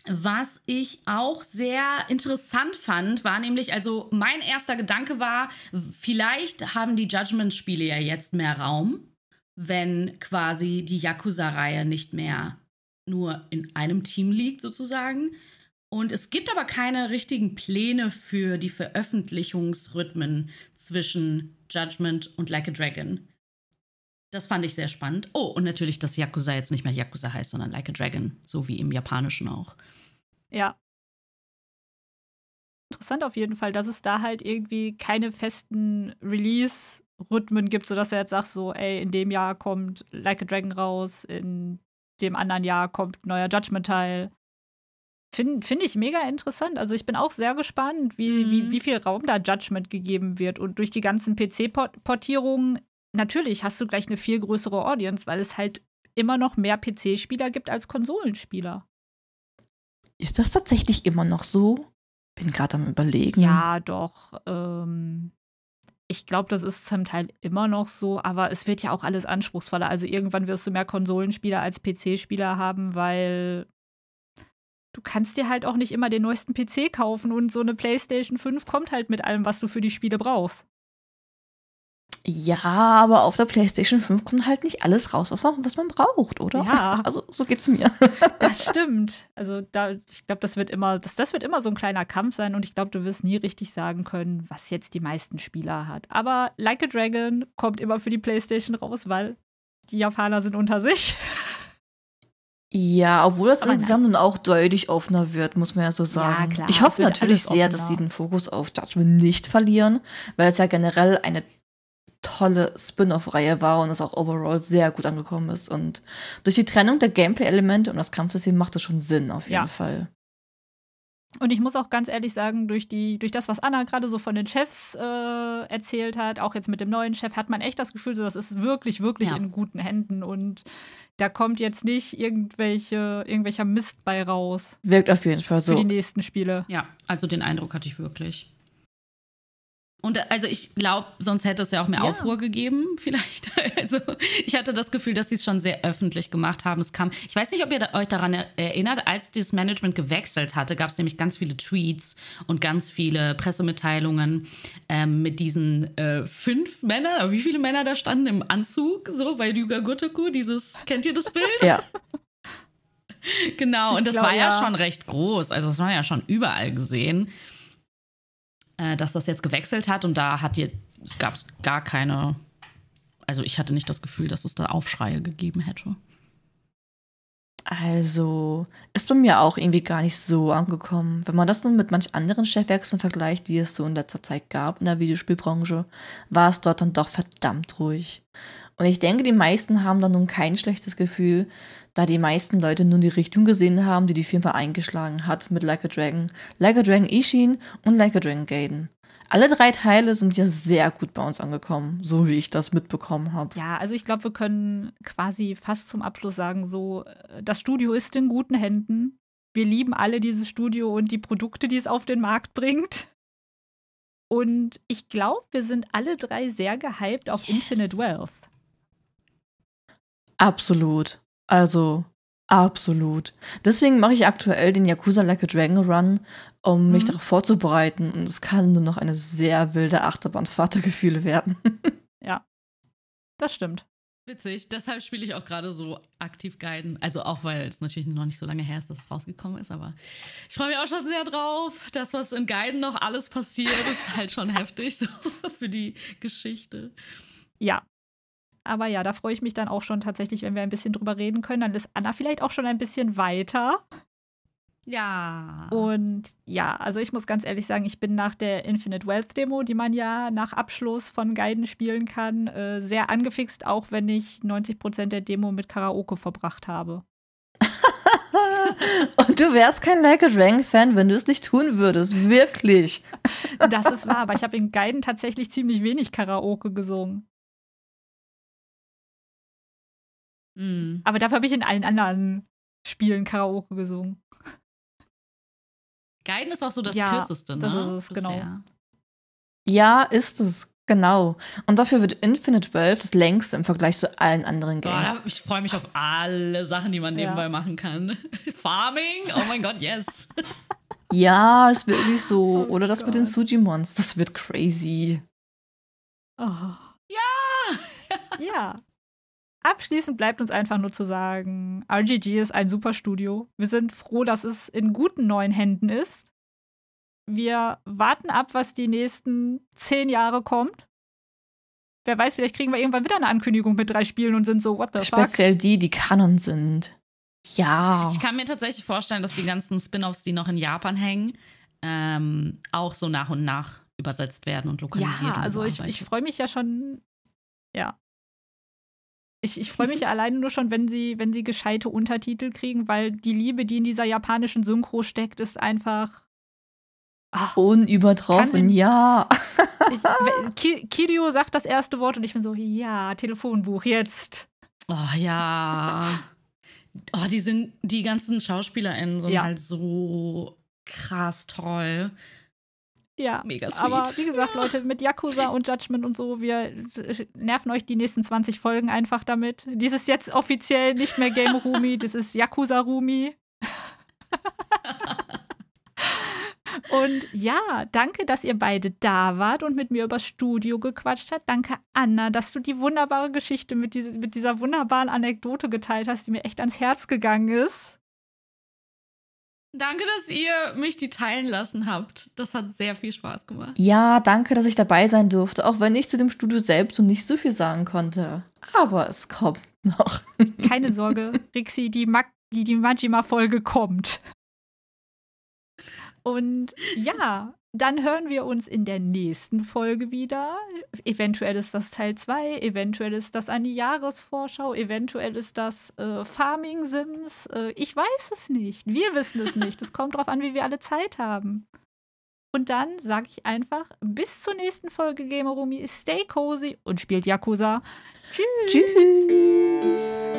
[SPEAKER 3] Was ich auch sehr interessant fand, war nämlich, also mein erster Gedanke war, vielleicht haben die Judgment-Spiele ja jetzt mehr Raum, wenn quasi die Yakuza-Reihe nicht mehr nur in einem Team liegt sozusagen. Und es gibt aber keine richtigen Pläne für die Veröffentlichungsrhythmen zwischen Judgment und Like a Dragon. Das fand ich sehr spannend. Oh, und natürlich, dass Yakuza jetzt nicht mehr Yakuza heißt, sondern Like a Dragon, so wie im Japanischen auch.
[SPEAKER 1] Ja. Interessant auf jeden Fall, dass es da halt irgendwie keine festen Release-Rhythmen gibt, sodass er jetzt sagt, so, ey, in dem Jahr kommt Like a Dragon raus, in dem anderen Jahr kommt ein neuer Judgment-Teil. Finde find ich mega interessant. Also ich bin auch sehr gespannt, wie, mhm. wie, wie viel Raum da Judgment gegeben wird. Und durch die ganzen PC-Portierungen, natürlich hast du gleich eine viel größere Audience, weil es halt immer noch mehr PC-Spieler gibt als Konsolenspieler.
[SPEAKER 2] Ist das tatsächlich immer noch so? Bin gerade am überlegen.
[SPEAKER 1] Ja, doch. Ähm, ich glaube, das ist zum Teil immer noch so, aber es wird ja auch alles anspruchsvoller. Also irgendwann wirst du mehr Konsolenspieler als PC-Spieler haben, weil du kannst dir halt auch nicht immer den neuesten PC kaufen und so eine PlayStation 5 kommt halt mit allem, was du für die Spiele brauchst.
[SPEAKER 2] Ja, aber auf der PlayStation 5 kommt halt nicht alles raus, was man, was man braucht, oder?
[SPEAKER 1] Ja.
[SPEAKER 2] Also so geht's mir.
[SPEAKER 1] Das stimmt. Also da, ich glaube, das wird immer, das, das wird immer so ein kleiner Kampf sein und ich glaube, du wirst nie richtig sagen können, was jetzt die meisten Spieler hat. Aber Like a Dragon kommt immer für die PlayStation raus, weil die Japaner sind unter sich.
[SPEAKER 2] Ja, obwohl das insgesamt dann auch deutlich offener wird, muss man ja so sagen. Ja, klar, ich hoffe natürlich sehr, dass sie den Fokus auf Judgment nicht verlieren, weil es ja generell eine tolle Spin-off-Reihe war und es auch overall sehr gut angekommen ist. Und durch die Trennung der Gameplay-Elemente und das Kampfsystem macht es schon Sinn, auf jeden ja. Fall.
[SPEAKER 1] Und ich muss auch ganz ehrlich sagen, durch, die, durch das, was Anna gerade so von den Chefs äh, erzählt hat, auch jetzt mit dem neuen Chef, hat man echt das Gefühl, so, das ist wirklich, wirklich ja. in guten Händen und da kommt jetzt nicht irgendwelche, irgendwelcher Mist bei raus.
[SPEAKER 2] Wirkt auf jeden Fall so.
[SPEAKER 1] Für die nächsten Spiele.
[SPEAKER 3] Ja, also den Eindruck hatte ich wirklich. Und also ich glaube, sonst hätte es ja auch mehr ja. Aufruhr gegeben, vielleicht. Also ich hatte das Gefühl, dass sie es schon sehr öffentlich gemacht haben. Es kam, ich weiß nicht, ob ihr euch daran erinnert, als das Management gewechselt hatte, gab es nämlich ganz viele Tweets und ganz viele Pressemitteilungen ähm, mit diesen äh, fünf Männern, wie viele Männer da standen im Anzug, so bei Ryuga Gotoku, dieses, kennt ihr das Bild?
[SPEAKER 2] Ja.
[SPEAKER 3] genau, und das glaub, war ja, ja schon recht groß, also das war ja schon überall gesehen. Äh, dass das jetzt gewechselt hat und da hat ihr, es gab gar keine, also ich hatte nicht das Gefühl, dass es da Aufschreie gegeben hätte.
[SPEAKER 2] Also, ist bei mir auch irgendwie gar nicht so angekommen. Wenn man das nun mit manch anderen Chefwechseln vergleicht, die es so in letzter Zeit gab in der Videospielbranche, war es dort dann doch verdammt ruhig. Und ich denke, die meisten haben dann nun kein schlechtes Gefühl, da die meisten Leute nun die Richtung gesehen haben, die die Firma eingeschlagen hat mit Like a Dragon, Like a Dragon Ishin und Like a Dragon Gaiden. Alle drei Teile sind ja sehr gut bei uns angekommen, so wie ich das mitbekommen habe.
[SPEAKER 1] Ja, also ich glaube, wir können quasi fast zum Abschluss sagen, so, äh, das Studio ist in guten Händen. Wir lieben alle dieses Studio und die Produkte, die es auf den Markt bringt. Und ich glaube, wir sind alle drei sehr gehypt auf yes. Infinite Wealth.
[SPEAKER 2] Absolut. Also, Absolut. Deswegen mache ich aktuell den Yakuza Like a Dragon Run, um mich mhm. darauf vorzubereiten. Und es kann nur noch eine sehr wilde Achterbahnfahrt der Gefühle werden.
[SPEAKER 1] ja, das stimmt.
[SPEAKER 3] Witzig, deshalb spiele ich auch gerade so aktiv Guiden. Also auch, weil es natürlich noch nicht so lange her ist, dass es rausgekommen ist, aber ich freue mich auch schon sehr drauf. Das, was in Guiden noch alles passiert, ist halt schon heftig so für die Geschichte.
[SPEAKER 1] Ja, aber ja, da freue ich mich dann auch schon tatsächlich, wenn wir ein bisschen drüber reden können. Dann ist Anna vielleicht auch schon ein bisschen weiter.
[SPEAKER 3] Ja.
[SPEAKER 1] Und ja, also ich muss ganz ehrlich sagen, ich bin nach der Infinite Wealth Demo, die man ja nach Abschluss von Guiden spielen kann, äh, sehr angefixt, auch wenn ich 90% der Demo mit Karaoke verbracht habe.
[SPEAKER 2] Und du wärst kein Like a Dragon-Fan, wenn du es nicht tun würdest. Wirklich.
[SPEAKER 1] Das ist wahr, aber ich habe in Guiden tatsächlich ziemlich wenig Karaoke gesungen. Mhm. Aber dafür habe ich in allen anderen Spielen Karaoke gesungen.
[SPEAKER 3] Guiden ist auch so das ja, kürzeste, ne?
[SPEAKER 1] Das ist es, genau.
[SPEAKER 2] Ja, ist es. Genau. Und dafür wird Infinite Wealth das längste im Vergleich zu allen anderen Games.
[SPEAKER 3] Boah, ich freue mich auf alle Sachen, die man nebenbei ja. machen kann. Farming, oh mein Gott, yes.
[SPEAKER 2] ja, es wird wirklich so. Oh Oder das Gott. mit den Sujimons, das wird crazy.
[SPEAKER 1] Oh. Ja! ja. Abschließend bleibt uns einfach nur zu sagen, RGG ist ein super Studio. Wir sind froh, dass es in guten neuen Händen ist. Wir warten ab, was die nächsten zehn Jahre kommt. Wer weiß, vielleicht kriegen wir irgendwann wieder eine Ankündigung mit drei Spielen und sind so, what the
[SPEAKER 2] fuck? Speziell die, die Kanon sind. Ja.
[SPEAKER 3] Ich kann mir tatsächlich vorstellen, dass die ganzen Spin-offs, die noch in Japan hängen, ähm, auch so nach und nach übersetzt werden und lokalisiert.
[SPEAKER 1] Ja, also ich, ich freue mich ja schon, ja, ich, ich freue mich ja alleine nur schon, wenn sie, wenn sie gescheite Untertitel kriegen, weil die Liebe, die in dieser japanischen Synchro steckt, ist einfach.
[SPEAKER 2] Ach, Unübertroffen, ja.
[SPEAKER 1] Ich, Kirio sagt das erste Wort und ich bin so, ja, Telefonbuch, jetzt.
[SPEAKER 3] Oh ja. Oh, die sind, die ganzen SchauspielerInnen sind ja. halt so krass toll.
[SPEAKER 1] Ja, mega sweet. Aber wie gesagt, Leute, mit Yakuza und Judgment und so, wir nerven euch die nächsten 20 Folgen einfach damit. Dies ist jetzt offiziell nicht mehr Game Rumi, das ist Yakuza Rumi. und ja, danke, dass ihr beide da wart und mit mir übers Studio gequatscht habt. Danke, Anna, dass du die wunderbare Geschichte mit, diese, mit dieser wunderbaren Anekdote geteilt hast, die mir echt ans Herz gegangen ist.
[SPEAKER 3] Danke, dass ihr mich die teilen lassen habt. Das hat sehr viel Spaß gemacht.
[SPEAKER 2] Ja, danke, dass ich dabei sein durfte, auch wenn ich zu dem Studio selbst und nicht so viel sagen konnte. Aber es kommt noch.
[SPEAKER 1] Keine Sorge, Rixi, die, Mag die, die Majima-Folge kommt. Und ja, dann hören wir uns in der nächsten Folge wieder. Eventuell ist das Teil 2, eventuell ist das eine Jahresvorschau, eventuell ist das äh, Farming Sims. Äh, ich weiß es nicht. Wir wissen es nicht. Es kommt darauf an, wie wir alle Zeit haben. Und dann sage ich einfach, bis zur nächsten Folge Gamerumi, stay cozy und spielt Yakuza. Tschüss. Tschüss.